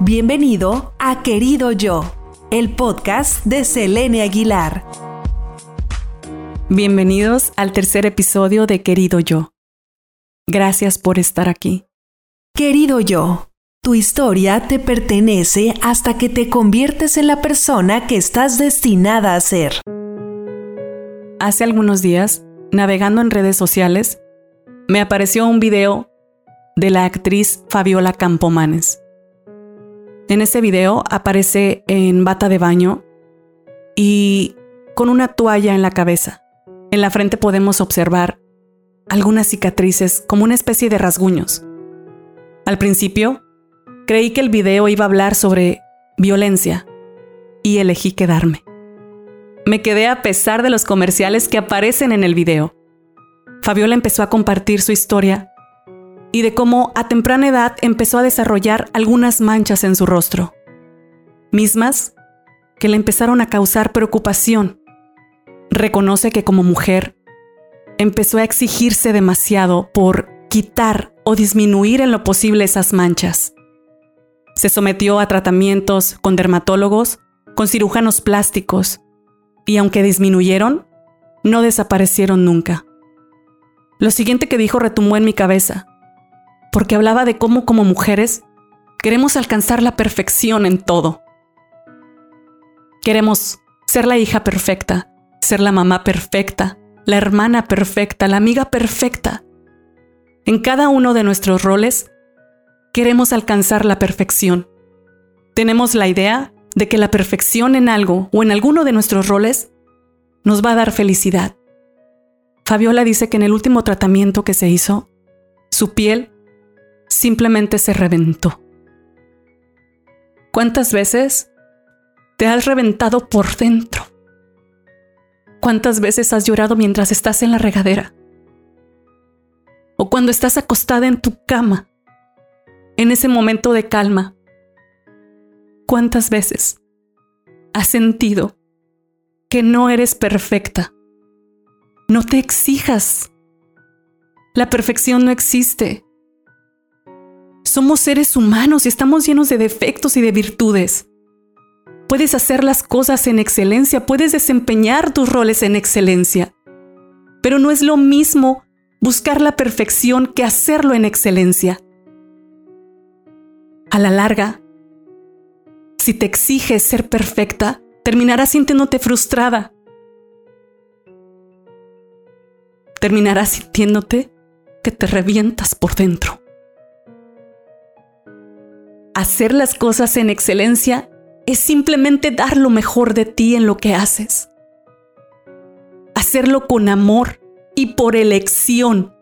Bienvenido a Querido Yo, el podcast de Selene Aguilar. Bienvenidos al tercer episodio de Querido Yo. Gracias por estar aquí. Querido Yo, tu historia te pertenece hasta que te conviertes en la persona que estás destinada a ser. Hace algunos días, navegando en redes sociales, me apareció un video de la actriz Fabiola Campomanes. En ese video aparece en bata de baño y con una toalla en la cabeza. En la frente podemos observar algunas cicatrices como una especie de rasguños. Al principio, creí que el video iba a hablar sobre violencia y elegí quedarme. Me quedé a pesar de los comerciales que aparecen en el video. Fabiola empezó a compartir su historia y de cómo a temprana edad empezó a desarrollar algunas manchas en su rostro, mismas que le empezaron a causar preocupación. Reconoce que como mujer empezó a exigirse demasiado por quitar o disminuir en lo posible esas manchas. Se sometió a tratamientos con dermatólogos, con cirujanos plásticos, y aunque disminuyeron, no desaparecieron nunca. Lo siguiente que dijo retumbó en mi cabeza porque hablaba de cómo como mujeres queremos alcanzar la perfección en todo. Queremos ser la hija perfecta, ser la mamá perfecta, la hermana perfecta, la amiga perfecta. En cada uno de nuestros roles queremos alcanzar la perfección. Tenemos la idea de que la perfección en algo o en alguno de nuestros roles nos va a dar felicidad. Fabiola dice que en el último tratamiento que se hizo, su piel simplemente se reventó. ¿Cuántas veces te has reventado por dentro? ¿Cuántas veces has llorado mientras estás en la regadera? O cuando estás acostada en tu cama, en ese momento de calma. ¿Cuántas veces has sentido que no eres perfecta? No te exijas. La perfección no existe. Somos seres humanos y estamos llenos de defectos y de virtudes. Puedes hacer las cosas en excelencia, puedes desempeñar tus roles en excelencia, pero no es lo mismo buscar la perfección que hacerlo en excelencia. A la larga, si te exiges ser perfecta, terminarás sintiéndote frustrada. Terminarás sintiéndote que te revientas por dentro. Hacer las cosas en excelencia es simplemente dar lo mejor de ti en lo que haces. Hacerlo con amor y por elección.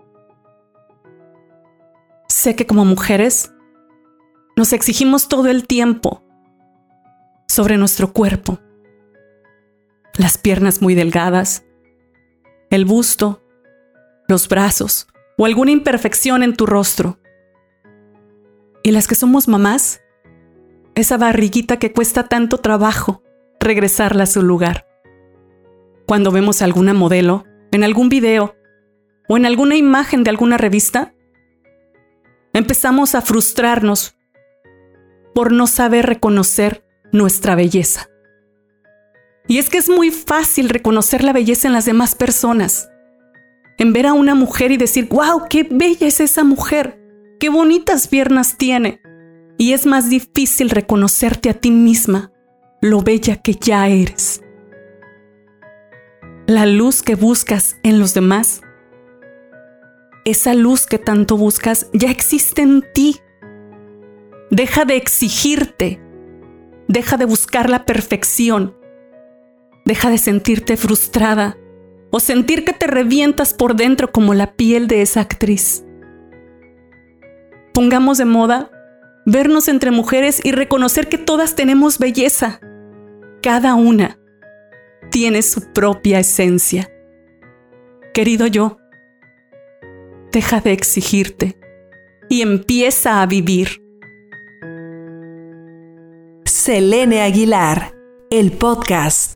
Sé que como mujeres nos exigimos todo el tiempo sobre nuestro cuerpo. Las piernas muy delgadas, el busto, los brazos o alguna imperfección en tu rostro. Y las que somos mamás, esa barriguita que cuesta tanto trabajo regresarla a su lugar. Cuando vemos alguna modelo, en algún video o en alguna imagen de alguna revista, empezamos a frustrarnos por no saber reconocer nuestra belleza. Y es que es muy fácil reconocer la belleza en las demás personas. En ver a una mujer y decir, wow, qué bella es esa mujer qué bonitas piernas tiene. Y es más difícil reconocerte a ti misma, lo bella que ya eres. La luz que buscas en los demás, esa luz que tanto buscas ya existe en ti. Deja de exigirte, deja de buscar la perfección, deja de sentirte frustrada o sentir que te revientas por dentro como la piel de esa actriz pongamos de moda vernos entre mujeres y reconocer que todas tenemos belleza. Cada una tiene su propia esencia. Querido yo, deja de exigirte y empieza a vivir. Selene Aguilar, el podcast.